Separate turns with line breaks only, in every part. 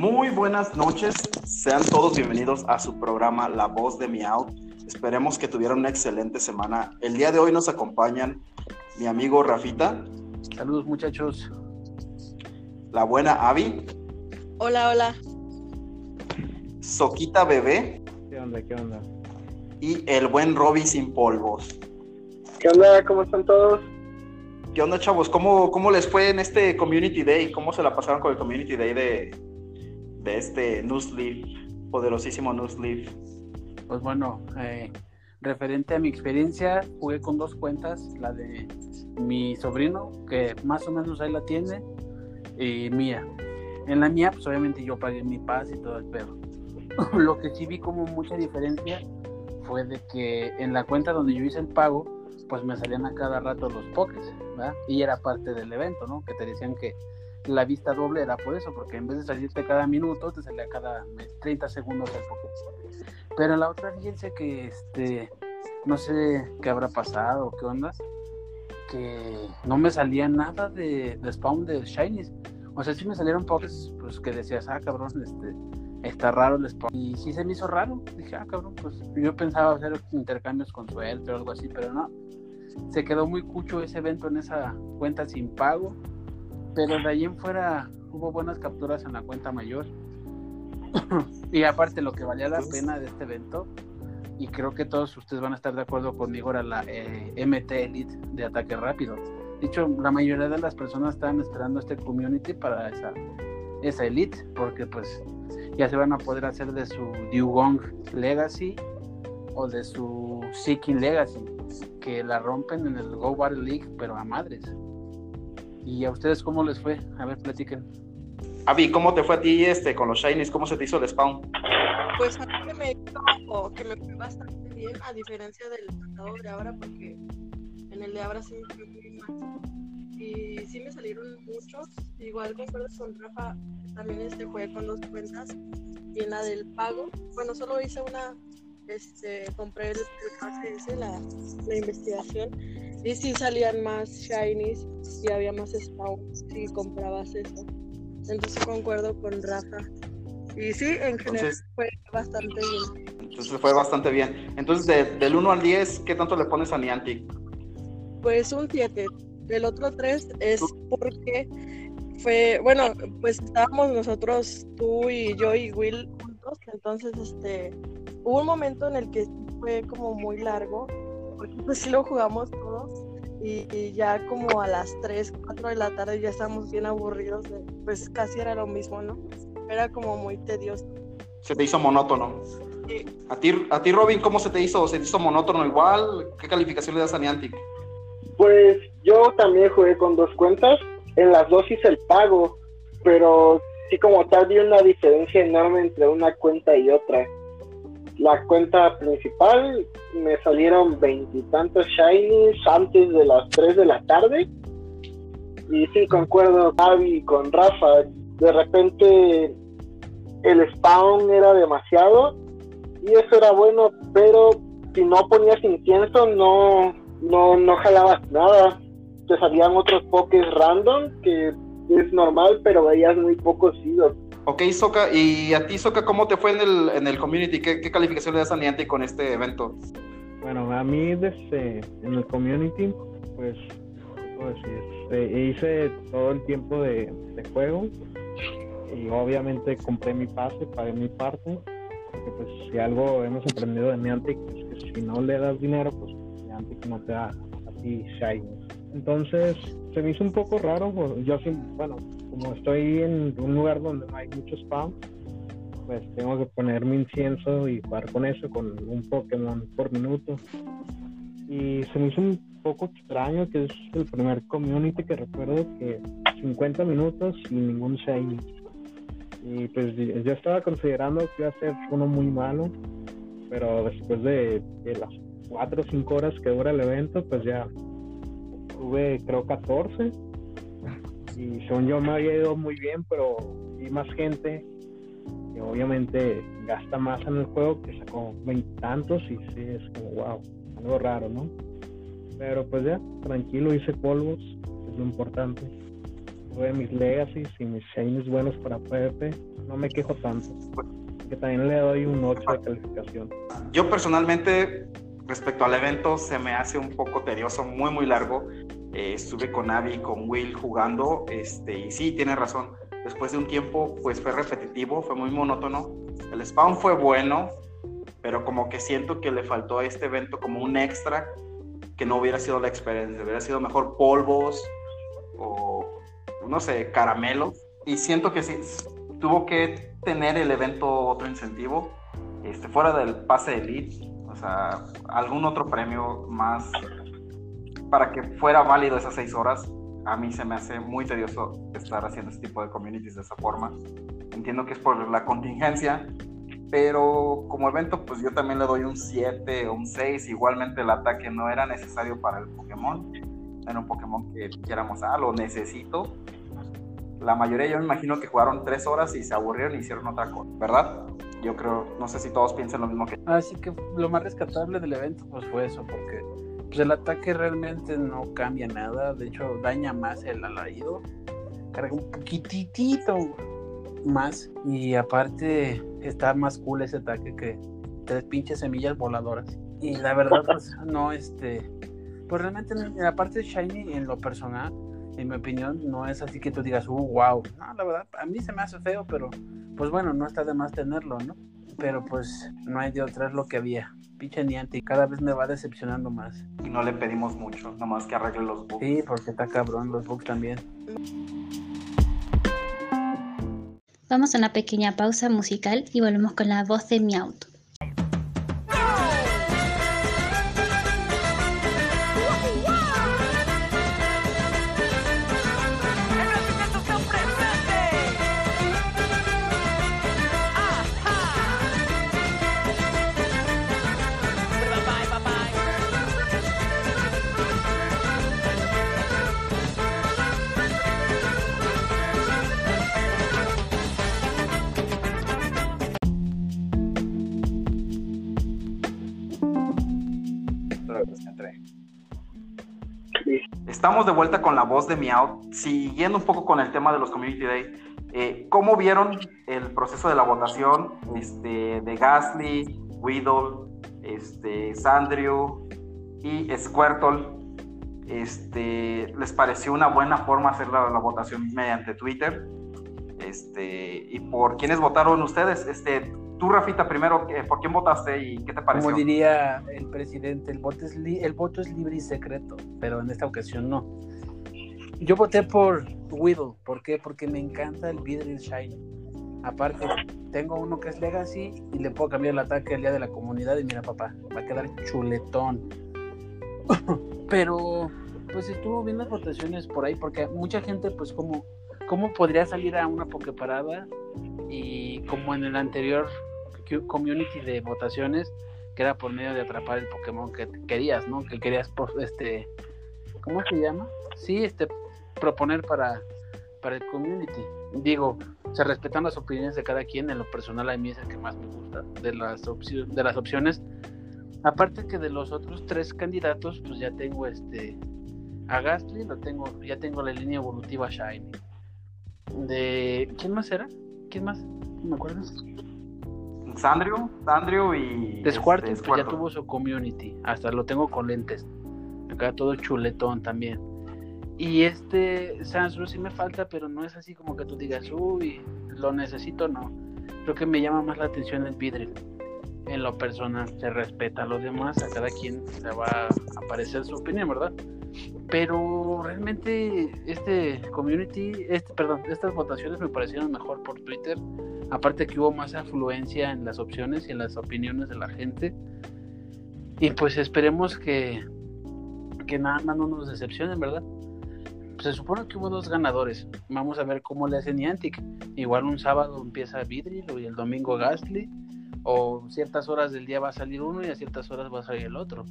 Muy buenas noches, sean todos bienvenidos a su programa La Voz de Miau. Esperemos que tuvieran una excelente semana. El día de hoy nos acompañan mi amigo Rafita.
Saludos muchachos.
La buena Avi.
Hola, hola.
Soquita Bebé.
¿Qué onda? ¿Qué onda?
Y el buen Robby sin polvos.
¿Qué onda? ¿Cómo están todos?
¿Qué onda, chavos? ¿Cómo, ¿Cómo les fue en este Community Day? ¿Cómo se la pasaron con el Community Day de, de este Newsleaf, poderosísimo Newsleaf?
Pues bueno, eh, referente a mi experiencia, jugué con dos cuentas, la de mi sobrino, que más o menos ahí la tiene, y mía. En la mía, pues obviamente yo pagué mi paz y todo el pedo. Lo que sí vi como mucha diferencia fue de que en la cuenta donde yo hice el pago, pues me salían a cada rato los pokés, ¿verdad? Y era parte del evento, ¿no? Que te decían que la vista doble era por eso, porque en vez de salirte cada minuto, te salía cada 30 segundos el poké. Pero la otra, fíjense que, este, no sé qué habrá pasado, qué onda, que no me salía nada de, de spawn de shinies. O sea, sí me salieron pokés, pues que decías, ah, cabrón, este, está raro el spawn. Y sí se me hizo raro. Dije, ah, cabrón, pues yo pensaba hacer intercambios con suerte o algo así, pero no se quedó muy cucho ese evento en esa cuenta sin pago, pero de ahí en fuera hubo buenas capturas en la cuenta mayor. y aparte lo que valía la pena de este evento, y creo que todos ustedes van a estar de acuerdo conmigo, era la eh, MT Elite de ataque rápido. De hecho, la mayoría de las personas estaban esperando este community para esa, esa Elite, porque pues ya se van a poder hacer de su Dugong Legacy o de su Seeking Legacy que la rompen en el Go Battle League, pero a madres. ¿Y a ustedes cómo les fue? A ver, platiquen.
Avi, ¿cómo te fue a ti este con los Shinies? ¿Cómo se te hizo el spawn?
Pues a mí que me, que me fue bastante bien, a diferencia del pasado de ahora, porque en el de ahora sí me fue muy mal. Y sí me salieron muchos. Igual concuerdo con Rafa, también este jugué con dos cuentas. Y en la del pago, bueno, solo hice una este, compré el, el la, la, investigación, y si salían más shinies y había más spawns si comprabas eso. Entonces concuerdo con Rafa. Y sí, en general fue bastante bien.
Entonces fue bastante bien. Entonces, del 1 al 10, ¿qué tanto le pones a Niantic?
Pues un 7. El otro 3 es porque fue, bueno, pues estábamos nosotros, tú y yo y Will juntos, entonces este hubo un momento en el que fue como muy largo, porque pues sí lo jugamos todos y, ya como a las 3, 4 de la tarde ya estábamos bien aburridos, pues casi era lo mismo, ¿no? Era como muy tedioso.
Se te hizo monótono. Sí. ¿A ti, a ti, Robin, cómo se te hizo? ¿Se te hizo monótono igual? ¿Qué calificación le das a Niantic?
Pues yo también jugué con dos cuentas. En las dos hice el pago, pero sí como tal vi una diferencia enorme entre una cuenta y otra la cuenta principal me salieron veintitantos shinies antes de las 3 de la tarde. Y sí, concuerdo, Javi, con Rafa. De repente el spawn era demasiado y eso era bueno, pero si no ponías incienso no, no, no jalabas nada. Te salían otros pokés random que es normal, pero veías muy pocos idos.
Ok, Soka, ¿y a ti, Soka, cómo te fue en el, en el community? ¿Qué, calificación le das a Niantic con este evento?
Bueno, a mí desde en el community, pues, pues hice todo el tiempo de, juego y obviamente compré mi pase, pagué mi parte, porque pues si algo hemos aprendido de Niantic es que si no le das dinero, pues Niantic no te da a ti shiny. Entonces, se me hizo un poco raro, yo bueno, como estoy en un lugar donde no hay mucho spam, pues tengo que poner mi incienso y jugar con eso, con un Pokémon por minuto. Y se me hizo un poco extraño que es el primer community que recuerdo que 50 minutos sin ningún shiny. Y pues yo estaba considerando que iba a ser uno muy malo, pero después de, de las 4 o 5 horas que dura el evento, pues ya tuve creo 14 y según yo me había ido muy bien, pero vi más gente que obviamente gasta más en el juego, que sacó veintitantos y sí es como wow, algo raro, ¿no? Pero pues ya, tranquilo, hice polvos, es lo importante. tuve mis legacies y mis shinies buenos para PvP. No me quejo tanto. Que también le doy un 8 de calificación.
Yo personalmente, respecto al evento, se me hace un poco tedioso, muy, muy largo. Eh, estuve con Abby, con Will jugando, este, y sí, tiene razón. Después de un tiempo, pues fue repetitivo, fue muy monótono. El spawn fue bueno, pero como que siento que le faltó a este evento como un extra que no hubiera sido la experiencia, hubiera sido mejor polvos o no sé, caramelo. Y siento que sí, tuvo que tener el evento otro incentivo, este, fuera del pase elite, o sea, algún otro premio más para que fuera válido esas seis horas. A mí se me hace muy tedioso estar haciendo este tipo de communities de esa forma. Entiendo que es por la contingencia, pero como evento, pues yo también le doy un 7 o un 6. Igualmente el ataque no era necesario para el Pokémon. Era un Pokémon que dijéramos, ah, lo necesito. La mayoría yo me imagino que jugaron 3 horas y se aburrieron y hicieron otra cosa, ¿verdad? Yo creo, no sé si todos piensan lo mismo que...
Así que lo más rescatable del evento pues fue eso, porque pues, el ataque realmente no cambia nada. De hecho, daña más el alarido. Carga un poquitito más. Y aparte está más cool ese ataque que tres pinches semillas voladoras. Y la verdad, pues no, este, pues realmente la parte de Shiny en lo personal, en mi opinión, no es así que tú digas, uh, wow. No, la verdad, a mí se me hace feo, pero pues bueno, no está de más tenerlo, ¿no? Pero pues no hay de otra, es lo que había. Pinche niente y cada vez me va decepcionando más.
Y no le pedimos mucho, nomás que arregle los bugs.
Sí, porque está cabrón, los bugs también.
Vamos a una pequeña pausa musical y volvemos con la voz de mi auto.
Estamos de vuelta con la voz de Miau, siguiendo un poco con el tema de los Community Day. Eh, ¿Cómo vieron el proceso de la votación este, de Gasly, Weedle, este, Sandrew y Squirtle? Este, ¿Les pareció una buena forma hacer la, votación mediante Twitter? Este, ¿Y por quiénes votaron ustedes? Tú, Rafita, primero, eh, ¿por quién votaste y qué te pareció?
Como diría el presidente, el voto, es li- el voto es libre y secreto, pero en esta ocasión no. Yo voté por Whittle, ¿por qué? Porque me encanta el Vidril Shiny. Aparte, tengo uno que es Legacy y le puedo cambiar el ataque al día de la comunidad y mira, papá, va a quedar chuletón. pero, pues estuvo bien las votaciones por ahí, porque mucha gente, pues, como, ¿cómo podría salir a una Pokeparada? Y como en el anterior community de votaciones, que era por medio de atrapar el Pokémon que querías, ¿no? Que querías, por, este, ¿cómo se llama? Sí, este, proponer para, para el community. Digo, se respetan las opiniones de cada quien, en lo personal a mí es el que más me gusta de las, opci- de las opciones. Aparte que de los otros tres candidatos, pues ya tengo este, a Gastly, lo tengo, ya tengo la línea evolutiva Shiny. De, ¿quién más era? ¿Quién más? ¿No me acuerdas?
Sandrew, Sandrew y...
De Squirtle,
este,
pues ya tuvo su community. Hasta lo tengo con lentes. Acá todo chuletón también. Y este Sansru sí me falta, pero no es así como que tú digas, uy, lo necesito, no. Creo que me llama más la atención el Vidril. En lo personal, se respeta a los demás, a cada quien le va a aparecer su opinión, ¿verdad? Pero realmente este community, este, perdón, estas votaciones me parecieron mejor por Twitter. Aparte que hubo más afluencia en las opciones y en las opiniones de la gente. Y pues esperemos que, que nada más no nos decepcionen, ¿verdad? Pues se supone que hubo dos ganadores. Vamos a ver cómo le hacen Niantic. Igual un sábado empieza Vidril y el domingo Gastly. O ciertas horas del día va a salir uno y a ciertas horas va a salir el otro.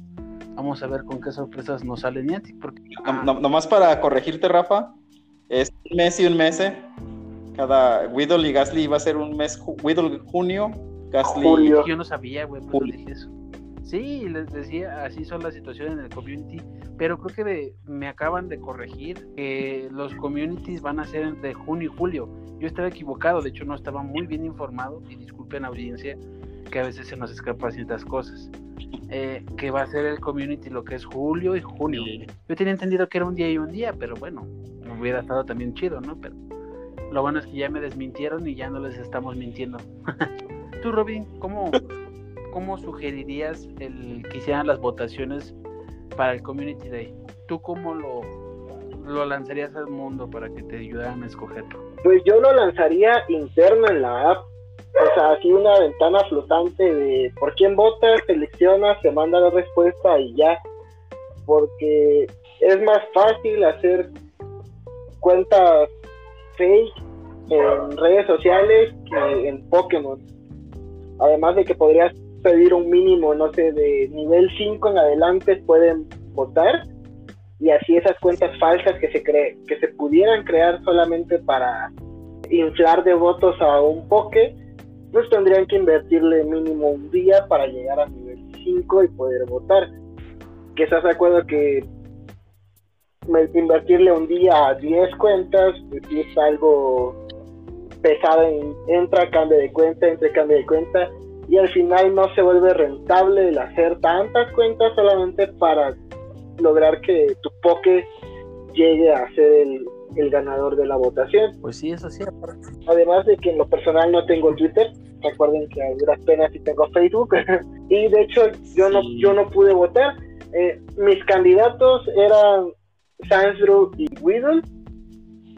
Vamos a ver con qué sorpresas nos sale Niantic. Porque
No- no- nomás para corregirte, Rafa, es un mes y un mes. Cada Whittle y Gasly iba a ser un mes. Whittle junio, Gasly
Julio.
yo no sabía, güey, por eso dije eso. Sí, les decía, así son las situaciones en el community, pero creo que me acaban de corregir que los communities van a ser de junio y julio. Yo estaba equivocado, de hecho no estaba muy bien informado y disculpen audiencia que a veces se nos escapan ciertas cosas. Eh, que va a ser el community lo que es julio y junio. Yo tenía entendido que era un día y un día, pero bueno, hubiera estado también chido, ¿no? Pero lo bueno es que ya me desmintieron y ya no les estamos mintiendo. Tú, Robin, ¿cómo, ¿cómo sugerirías el que hicieran las votaciones para el Community Day? ¿Tú cómo lo, lo lanzarías al mundo para que te ayudaran a escogerlo?
Pues yo lo lanzaría interno en la app o sea, así una ventana flotante de por quién votas, seleccionas, se manda la respuesta y ya. Porque es más fácil hacer cuentas fake en redes sociales que en Pokémon. Además de que podrías pedir un mínimo, no sé, de nivel 5 en adelante pueden votar y así esas cuentas falsas que se cree que se pudieran crear solamente para inflar de votos a un Poké pues tendrían que invertirle mínimo un día para llegar a nivel 5 y poder votar. Que estás de acuerdo que invertirle un día a 10 cuentas, pues es algo pesado en entra, cambio de cuenta, entre cambio de cuenta, y al final no se vuelve rentable el hacer tantas cuentas solamente para lograr que tu poke llegue a ser el, el ganador de la votación.
Pues sí, eso sí.
Además de que en lo personal no tengo Twitter, recuerden que a duras penas sí tengo Facebook, y de hecho yo no yo no pude votar. Eh, mis candidatos eran Sansdru y Weedle.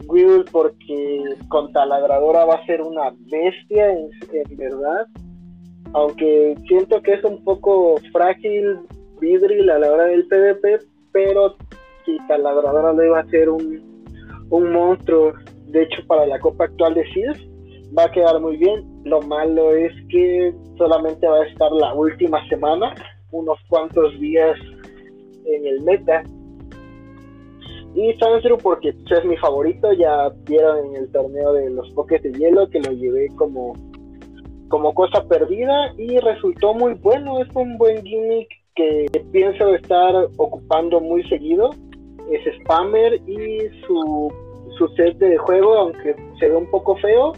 Weedle porque con taladradora va a ser una bestia en, verdad. Aunque siento que es un poco frágil Vidril a la hora del PvP, pero si taladradora le iba a ser un un monstruo, de hecho, para la Copa actual de Seals, va a quedar muy bien. Lo malo es que solamente va a estar la última semana, unos cuantos días en el meta. Y Sansru porque es mi favorito, ya vieron en el torneo de los Pokés de Hielo que lo llevé como, como cosa perdida y resultó muy bueno, es un buen gimmick que pienso estar ocupando muy seguido. Es spammer y su su set de juego, aunque se ve un poco feo,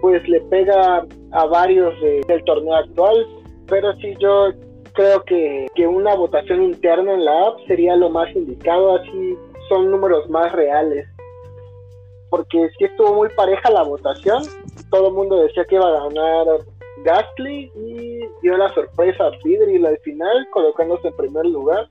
pues le pega a varios del torneo actual. Pero sí, yo creo que, que una votación interna en la app sería lo más indicado, así son números más reales. Porque si estuvo muy pareja la votación, todo el mundo decía que iba a ganar Gastly y dio la sorpresa a Vidril al final, colocándose en primer lugar.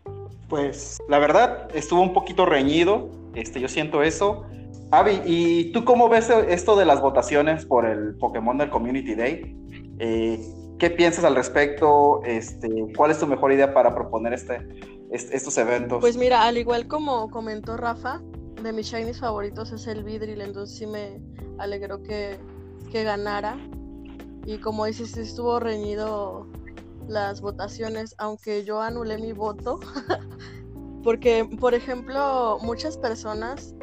Pues la verdad estuvo un poquito reñido, este, yo siento eso. Avi, ¿y tú cómo ves esto de las votaciones por el Pokémon del Community Day? Eh, ¿Qué piensas al respecto? Este, ¿Cuál es tu mejor idea para proponer este, estos eventos?
Pues mira, al igual como comentó Rafa, de mis shinies favoritos es el Vidril, entonces sí me alegró que, que ganara. Y como dices, estuvo reñido las votaciones, aunque yo anulé mi voto, porque, por ejemplo, muchas personas,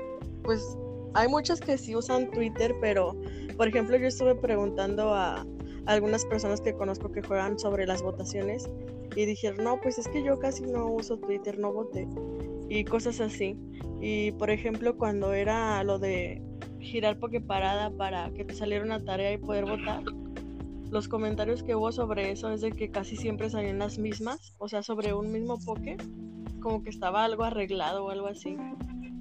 pues hay muchas que sí usan Twitter, pero por ejemplo yo estuve preguntando a, algunas personas que conozco que juegan sobre las votaciones y dijeron, no, pues es que yo casi no uso Twitter, no voté y cosas así. Y por ejemplo cuando era lo de girar parada para que te saliera una tarea y poder votar, los comentarios que hubo sobre eso es de que casi siempre salían las mismas, o sea, sobre un mismo poke, como que estaba algo arreglado o algo así.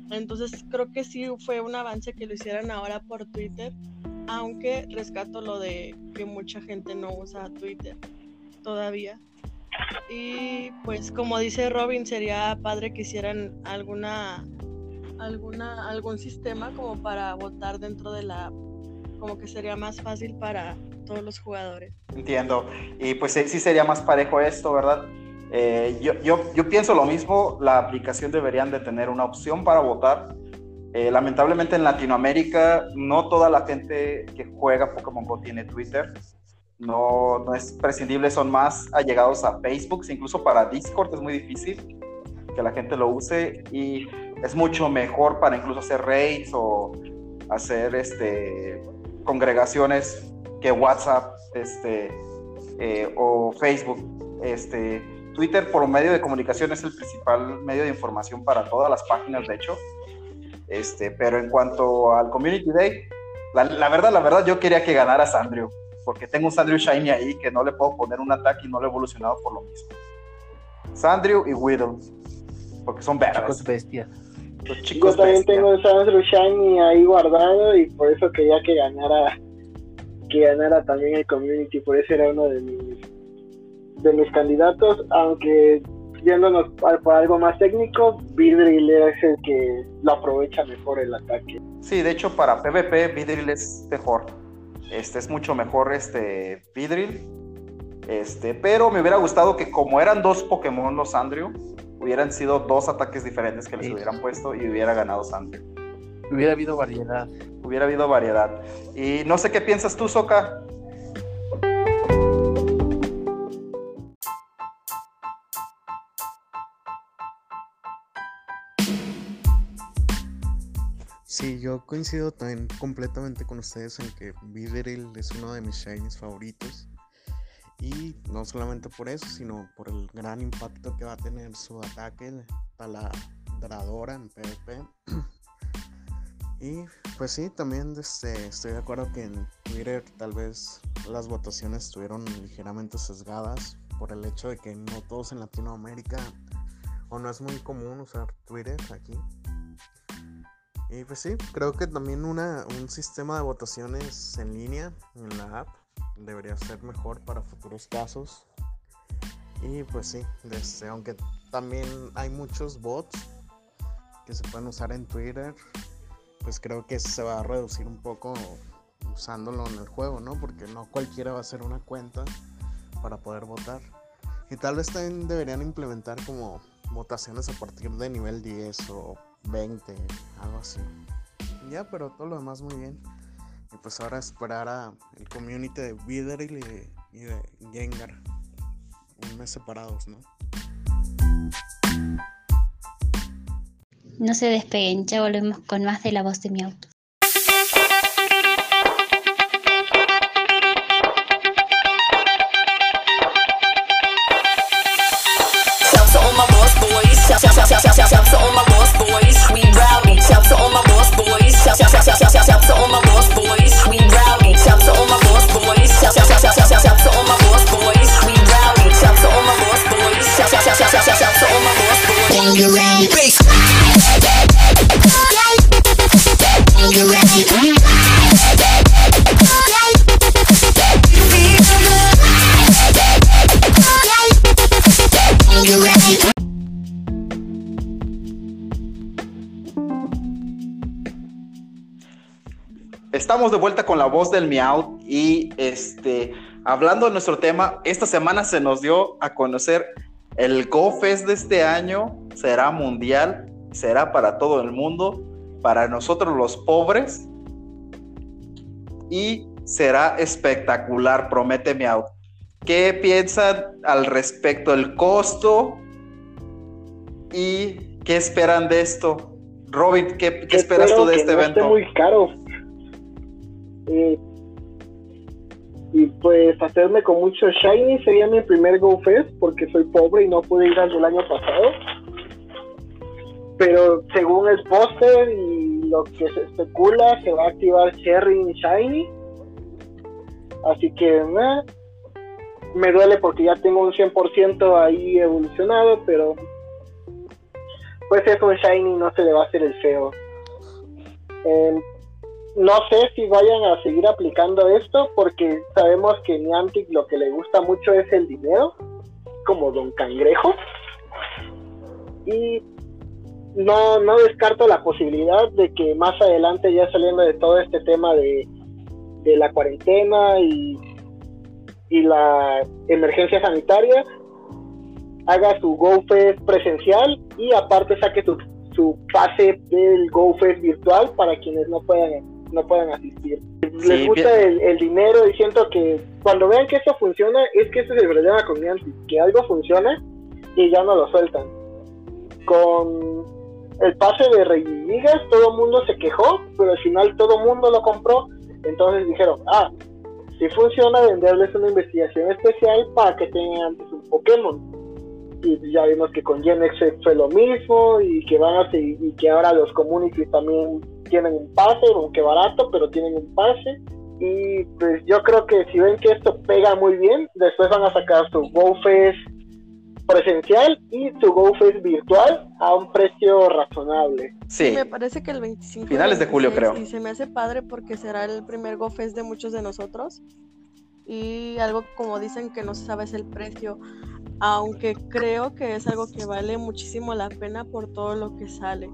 Entonces creo que sí fue un avance que lo hicieran ahora por Twitter, aunque rescato lo de que mucha gente no usa Twitter todavía. Y pues como dice Robin, sería padre que hicieran alguna alguna algún sistema como para votar dentro de la como que sería más fácil para todos los jugadores.
Entiendo. Y pues sí sería más parejo esto, ¿verdad? Eh, yo, yo, yo, pienso lo mismo, la aplicación deberían de tener una opción para votar. Eh, lamentablemente en Latinoamérica no toda la gente que juega Pokémon Go tiene Twitter. No, no es prescindible, son más allegados a Facebook, incluso para Discord es muy difícil que la gente lo use y es mucho mejor para incluso hacer raids o hacer este, congregaciones que WhatsApp este, eh, o Facebook. Este, Twitter por medio de comunicación es el principal medio de información para todas las páginas, de hecho. Este, pero en cuanto al Community Day, la, verdad, la verdad, yo quería que ganara Sandrio, porque tengo un Sandrio Shiny ahí que no le puedo poner un ataque y no lo he evolucionado por lo mismo. Sandrio y Widow, porque son verdes.
bestias.
Los chicos yo también tengo el Sandrio Shiny ahí guardado y por eso quería que ganara que ganara también el community, por eso era uno de mis de mis candidatos, aunque yéndonos por algo más técnico, Vidril es el que lo aprovecha mejor el ataque.
Sí, de hecho para PvP Vidril es mejor. Este es mucho mejor este Vidril. Este, pero me hubiera gustado que como eran dos Pokémon los Andrew, hubieran sido dos ataques diferentes que les hubieran puesto y hubiera ganado Sandrio.
Hubiera habido variedad.
Hubiera habido variedad. Y no sé qué piensas tú, Soka.
Sí, yo coincido también completamente con ustedes en que Vidril es uno de mis shinies favoritos. Y no solamente por eso, sino por el gran impacto que va a tener su ataque taladradora en PvP. y pues sí, también este, estoy de acuerdo que en Twitter tal vez las votaciones estuvieron ligeramente sesgadas por el hecho de que no todos en Latinoamérica o no es muy común usar Twitter aquí. Y pues sí, creo que también una, un sistema de votaciones en línea en la app debería ser mejor para futuros casos. Y pues sí, desde, aunque también hay muchos bots que se pueden usar en Twitter, pues creo que se va a reducir un poco usándolo en el juego, ¿no? Porque no cualquiera va a hacer una cuenta para poder votar. Y tal vez también deberían implementar como votaciones a partir de nivel 10 o 20, algo así. Ya, pero todo lo demás muy bien. Y pues ahora esperar a el community de y, y de Gengar. Un mes separados, ¿no?
No se despeguen, ya volvemos con más de la voz de mi auto.
Estamos de vuelta con la voz del Miau y este, hablando de nuestro tema, esta semana se nos dio a conocer el GoFest de este año, será mundial, será para todo el mundo, para nosotros los pobres y será espectacular, promete Miau. ¿Qué piensan al respecto del costo y qué esperan de esto? Robin, ¿qué, esperas tú de este evento?
muy caro y pues hacerme con mucho shiny sería mi primer Go Fest porque soy pobre y no pude ir al del año pasado. Pero según el póster y lo que se especula, se va a activar Cherry y Shiny. Así que me duele porque ya tengo un 100% ahí evolucionado, pero pues es un Shiny, no se le va a hacer el feo. No sé si vayan a seguir aplicando esto porque sabemos que Niantic lo que le gusta mucho es el dinero, como Don Cangrejo. Y no, no descarto la posibilidad de que más adelante, ya saliendo de todo este tema de, de la cuarentena y, y la emergencia sanitaria, haga su GoFest presencial y aparte saque su, su pase del GoFest virtual para quienes no puedan no puedan asistir. Les gusta el, dinero y siento que cuando vean que eso funciona, es que ese es el problema con Niantic, que algo funciona y ya no lo sueltan. Con el pase de Rey todo el mundo se quejó, pero al final todo el mundo lo compró. Entonces dijeron, ah, si funciona venderles una investigación especial para que tengan antes un Pokémon. y ya vimos que con Gen X fue lo mismo y que van a seguir, y que ahora los communities también tienen un pase, aunque barato, pero tienen un pase. Y pues yo creo que si ven que esto pega muy bien, después van a sacar su GoFest presencial y su GoFest virtual a un precio razonable.
Sí,
Me parece que el 25 y
Finales de julio,
26,
creo.
Y se me hace padre porque será el primer GoFest de muchos de nosotros. Y algo como dicen que no se sabe es el precio. Aunque creo que es algo que vale muchísimo la pena por todo lo que sale.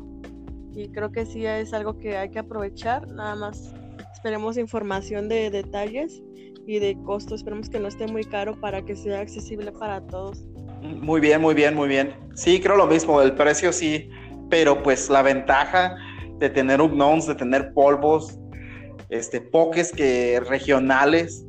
Y creo que sí es algo que hay que aprovechar. Nada más esperemos información de detalles y de costo. Esperemos que no esté muy caro para que sea accesible para todos.
muy bien, muy bien, muy bien. Sí, creo lo mismo, el precio sí, pero pues la ventaja de tener unknowns, de tener polvos, este, pokés que regionales,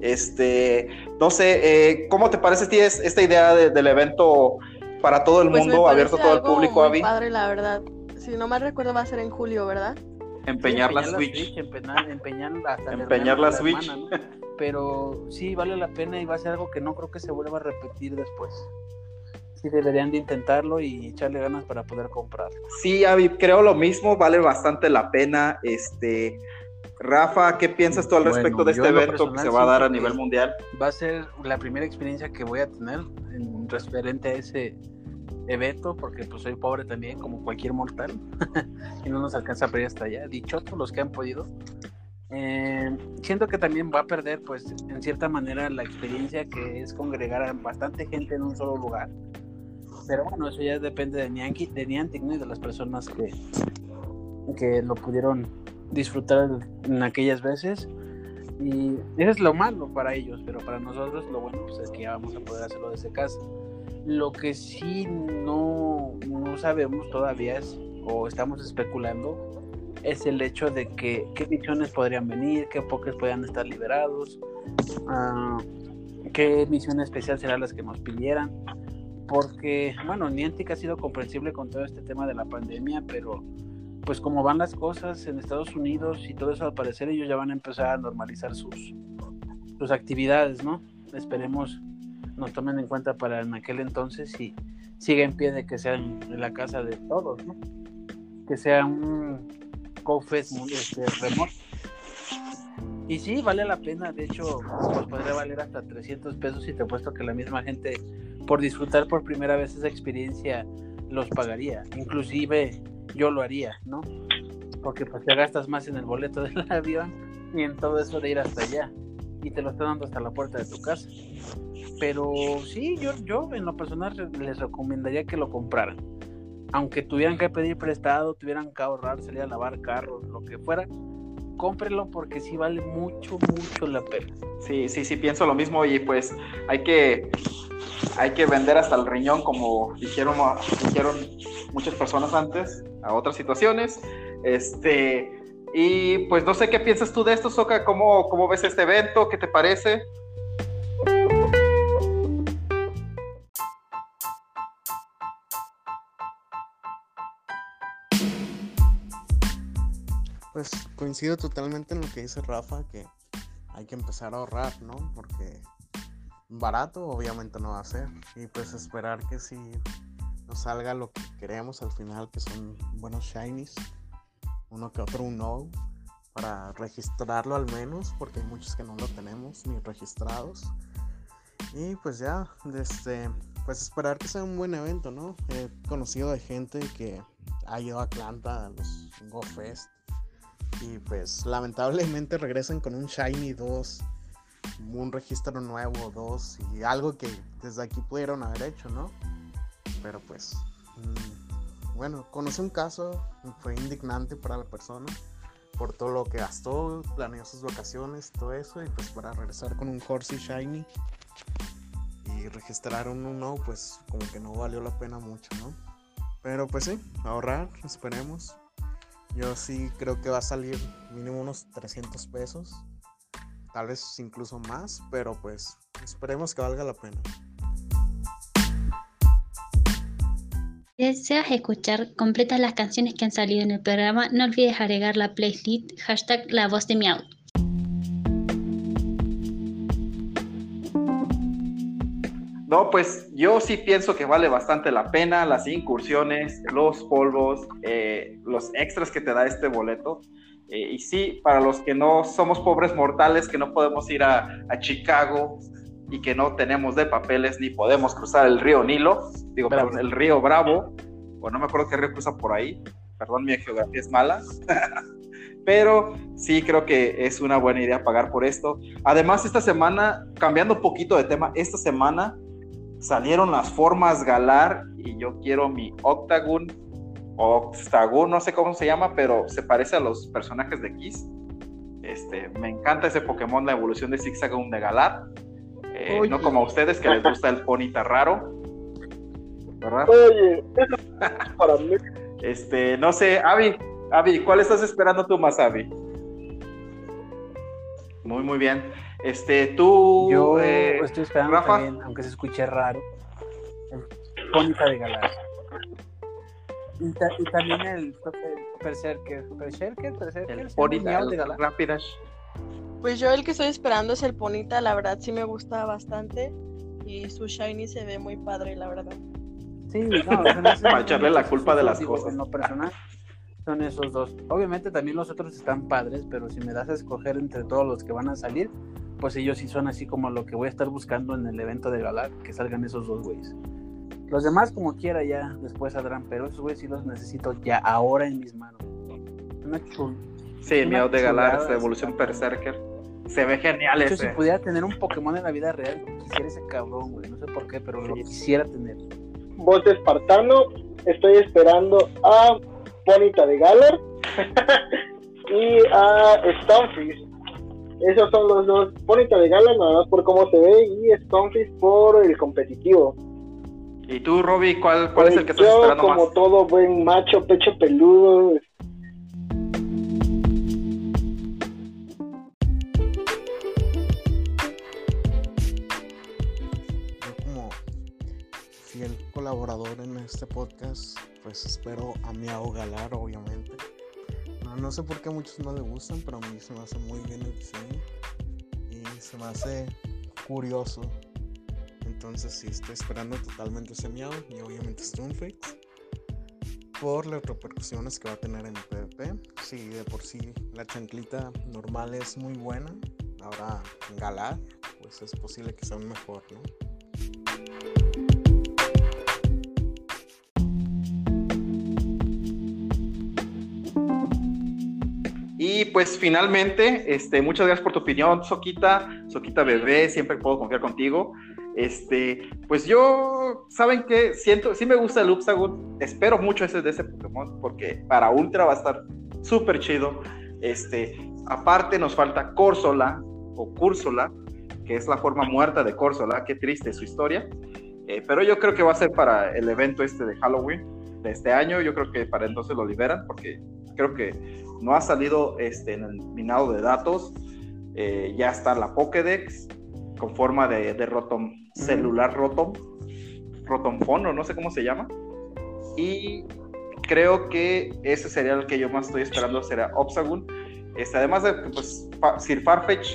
este, no sé, eh, ¿cómo te parece ti es- esta idea de- del evento para todo el
Pues
mundo, abierto a todo el público, Avi?
padre, la verdad. Si no mal recuerdo, va a ser en julio, ¿verdad?
Empeñar la Switch.
empeñar, empeñar hasta
Empeñar la Switch.
hermana, ¿no? Pero sí, vale la pena y va a ser algo que no creo que se vuelva a repetir después. Sí, deberían de intentarlo y echarle ganas para poder comprarlo.
Sí, Avi, creo lo mismo, vale bastante la pena. Este, Rafa, ¿qué piensas tú al
Bueno,
respecto de este evento que se va a dar a nivel mundial?
Va a ser la primera experiencia que voy a tener en referente a ese evento, porque pues soy pobre también, como cualquier mortal, y no nos alcanza a pedir hasta allá. Dichosos los que han podido. Eh, siento que también va a perder, pues, en cierta manera, la experiencia que es congregar a bastante gente en un solo lugar. Pero bueno, eso ya depende de Niantic, de Niantic ¿no? y de las personas que, que lo pudieron disfrutar en aquellas veces. Y eso es lo malo para ellos, pero para nosotros lo bueno pues, es que ya vamos a poder hacerlo desde casa. Lo que sí no, no sabemos todavía es, o estamos especulando, es el hecho de que qué misiones podrían venir, qué pokés podrían estar liberados, ah, qué misión especial serán las que nos pidieran. Porque, bueno, Niantic ha sido comprensible con todo este tema de la pandemia, pero pues como van las cosas en Estados Unidos y todo eso, al parecer ellos ya van a empezar a normalizar sus, sus actividades, ¿no? Esperemos nos tomen en cuenta para en aquel entonces y siga en pie de que sea la casa de todos, ¿no? Que sea un GoFest muy, este, remoto. Y sí, vale la pena, de hecho, pues podría valer hasta 300 pesos y te apuesto que la misma gente, por disfrutar por primera vez esa experiencia, los pagaría. Inclusive yo lo haría, ¿no? Porque pues te gastas más en el boleto del avión y en todo eso de ir hasta allá. Y te lo están dando hasta la puerta de tu casa. Pero sí, yo, yo en lo personal les recomendaría que lo compraran. Aunque tuvieran que pedir prestado, tuvieran que ahorrar, salir a lavar carros, lo que fuera, cómprenlo porque sí vale mucho, mucho la pena.
Sí, sí, sí, pienso lo mismo y pues hay que, hay que vender hasta el riñón como dijeron, dijeron muchas personas antes a otras situaciones. Este, y pues no sé qué piensas tú de esto, Soca, ¿cómo, cómo ves este evento? ¿Qué te parece?
Pues coincido totalmente en lo que dice Rafa, que hay que empezar a ahorrar, ¿no? Porque barato obviamente no va a ser. Y pues esperar que si nos salga lo que queremos al final, que son buenos shinies, uno que otro un no, para registrarlo al menos, porque hay muchos que no lo tenemos ni registrados. Y pues ya, desde, pues esperar que sea un buen evento, ¿no? He conocido de gente que ha ido a Atlanta a los Go Fest y pues lamentablemente regresan con un Shiny 2, un registro nuevo 2 y algo que desde aquí pudieron haber hecho, ¿no? Pero pues, mm, bueno, conocí un caso, fue indignante para la persona por todo lo que gastó, planeó sus vacaciones, todo eso, y pues para regresar con un Horsey Shiny y registrar un no, pues como que no valió la pena mucho, ¿no? Pero pues sí, ahorrar, esperemos. Yo sí creo que va a salir mínimo unos 300 pesos. Tal vez incluso más, pero pues esperemos que valga la pena.
Deseas escuchar completas las canciones que han salido en el programa, no olvides agregar la playlist hashtag La Voz de Miau.
No, pues yo sí pienso que vale bastante la pena las incursiones, los polvos, eh, los extras que te da este boleto. Eh, y sí, para los que no somos pobres mortales, que no podemos ir a, a Chicago y que no tenemos de papeles ni podemos cruzar el río Nilo, digo,
Bravo.
perdón, el río Bravo, o no me acuerdo qué río cruza por ahí, perdón, mi geografía es mala, pero sí creo que es una buena idea pagar por esto. Además, esta semana, cambiando un poquito de tema, esta semana salieron las formas Galar y yo quiero mi Octagon, Octagon, no sé cómo se llama, pero se parece a los personajes de Kiss. Este, me encanta ese Pokémon, la evolución de Zigzagoon de Galar. Eh, no como a ustedes que les gusta el Ponita raro. ¿Verdad?
Oye, es para mí.
Este, no sé, Avi, Avi, ¿cuál estás esperando tú más, Avi? Muy, muy bien. Este, tú,
Yo
eh,
estoy esperando
Rafa.
también, aunque se escuche raro, el Pónica de Galar. Y, ta- y también el, el Berserker. Berserker, Berserker.
el
¿se llama
Ponita,
Miau de?
Rapidash.
Pues yo el que estoy esperando es el Ponita, la verdad sí me gusta bastante. Y su Shiny se ve muy padre, la verdad.
Sí, no, son esos-
Para echarle la culpa de las cosas.
En lo personal, son esos dos. Obviamente también los otros están padres, pero si me das a escoger entre todos los que van a salir, pues ellos sí son así como lo que voy a estar buscando en el evento de Galar, que salgan esos dos güeyes. Los demás como quiera ya después saldrán, pero esos güeyes sí los necesito ya ahora en mis manos. Una chul-
Sí, Miau de Galar, esta evolución. Berserker. Se ve genial
hecho,
ese.
si pudiera tener un Pokémon en la vida real, quisiera ese cabrón, güey. No sé por qué, pero lo quisiera tener.
Voz de espartano, estoy esperando a Ponita de Galar y a Stonefist. Esos son los dos. Ponita de Galar nada más por cómo se ve y Stonefist por el competitivo.
¿Y tú, Robbie, cuál, cuál es el que estás
Yo,
esperando
como
más?
todo buen macho, pecho peludo,
colaborador en este podcast, pues espero a Miao Galar, obviamente. No, no sé por qué a muchos no le gustan, pero a mí se me hace muy bien el diseño y se me hace curioso. Entonces sí, estoy esperando totalmente ese Miao y obviamente Stonefix por las repercusiones que va a tener en el PvP. Si de por sí la chanclita normal es muy buena, ahora Galar, pues es posible que sea mejor, ¿no?
Y pues finalmente, este, muchas gracias por tu opinión, Soquita, Soquita bebé, siempre puedo confiar contigo. Este, pues yo, ¿saben qué? Siento, sí me gusta el Upsagun, espero mucho ese de ese Pokémon, porque para Ultra va a estar súper chido. Este, aparte nos falta Corsola, o Cursola, que es la forma muerta de Corsola, qué triste su historia. Eh, pero yo creo que va a ser para el evento este de Halloween de este año, yo creo que para entonces lo liberan, porque creo que no ha salido este, en el minado de datos. Eh, ya está la Pokédex con forma de, de Rotom, celular Rotom, Rotom Phone, o no sé cómo se llama. Y creo que ese sería el que yo más estoy esperando, será Obsagun. Este, además de pues, Sir Farfetch,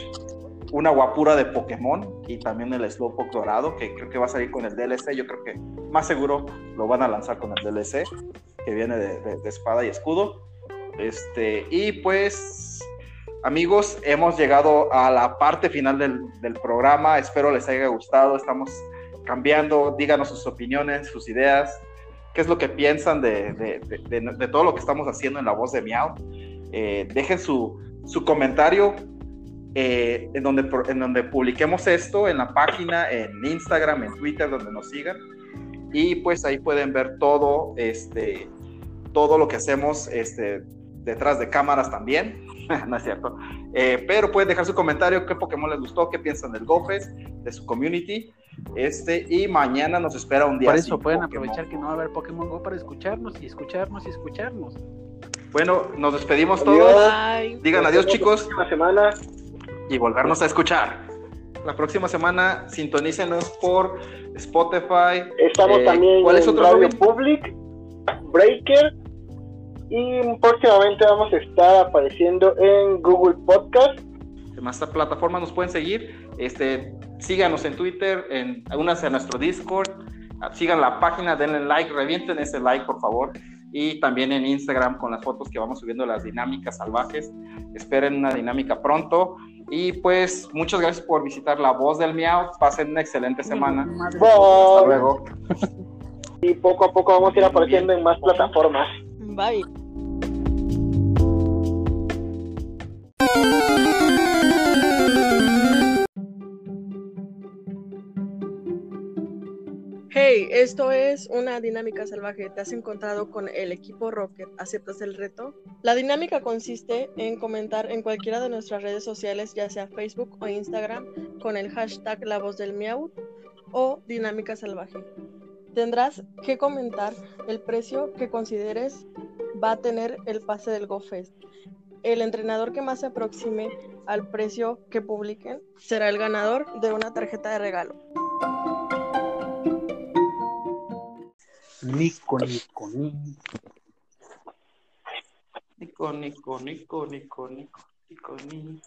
una guapura de Pokémon y también el Slowpoke dorado, que creo que va a salir con el DLC. Yo creo que más seguro lo van a lanzar con el DLC, que viene de, de- de espada y escudo. Este, y pues, amigos, hemos llegado a la parte final del, programa. Espero les haya gustado. Estamos cambiando. Díganos sus opiniones, sus ideas. ¿Qué es lo que piensan de, de- todo lo que estamos haciendo en la voz de Miau? Eh, dejen su, su comentario eh, en, donde, en donde publiquemos esto en la página, en Instagram, en Twitter, donde nos sigan. Y pues ahí pueden ver todo, este, todo lo que hacemos este, detrás de cámaras también. no es cierto. Eh, pero pueden dejar su comentario, qué Pokémon les gustó, qué piensan del GoFest, de su community. Este, y mañana nos espera un día.
Por eso pueden
Pokémon.
aprovechar que no va a haber Pokémon Go para escucharnos y escucharnos y escucharnos.
Bueno, nos despedimos
Adiós.
todos.
Bye.
Digan adiós, chicos.
La semana.
y volvernos a escuchar. La próxima semana sintonícenos por Spotify.
Estamos
Eh,
también
¿cuál es
en
otro,
Radio? Public, Breaker y próximamente vamos a estar apareciendo en Google Podcast
demás plataformas nos pueden seguir. Este, síganos en Twitter, en, únanse a nuestro Discord, sigan la página, denle like, revienten ese like, por favor. Y también en Instagram con las fotos que vamos subiendo las dinámicas salvajes. Esperen una dinámica pronto. Y pues muchas gracias por visitar La Voz del Miau. Pasen una excelente semana. Hasta
Bye.
luego.
Y poco a poco vamos a ir apareciendo en más plataformas.
Bye. Hey, esto es una dinámica salvaje. Te has encontrado con el equipo Rocket. ¿Aceptas el reto? La dinámica consiste en comentar en cualquiera de nuestras redes sociales, ya sea Facebook o Instagram, con el hashtag La Voz del Miau o Dinámica Salvaje. Tendrás que comentar el precio que consideres va a tener el pase del GoFest. El entrenador que más se aproxime al precio que publiquen será el ganador de una tarjeta de regalo.
Nico, Nico, Nico.
Nico, Nico, Nico, Nico, Nico, Nico,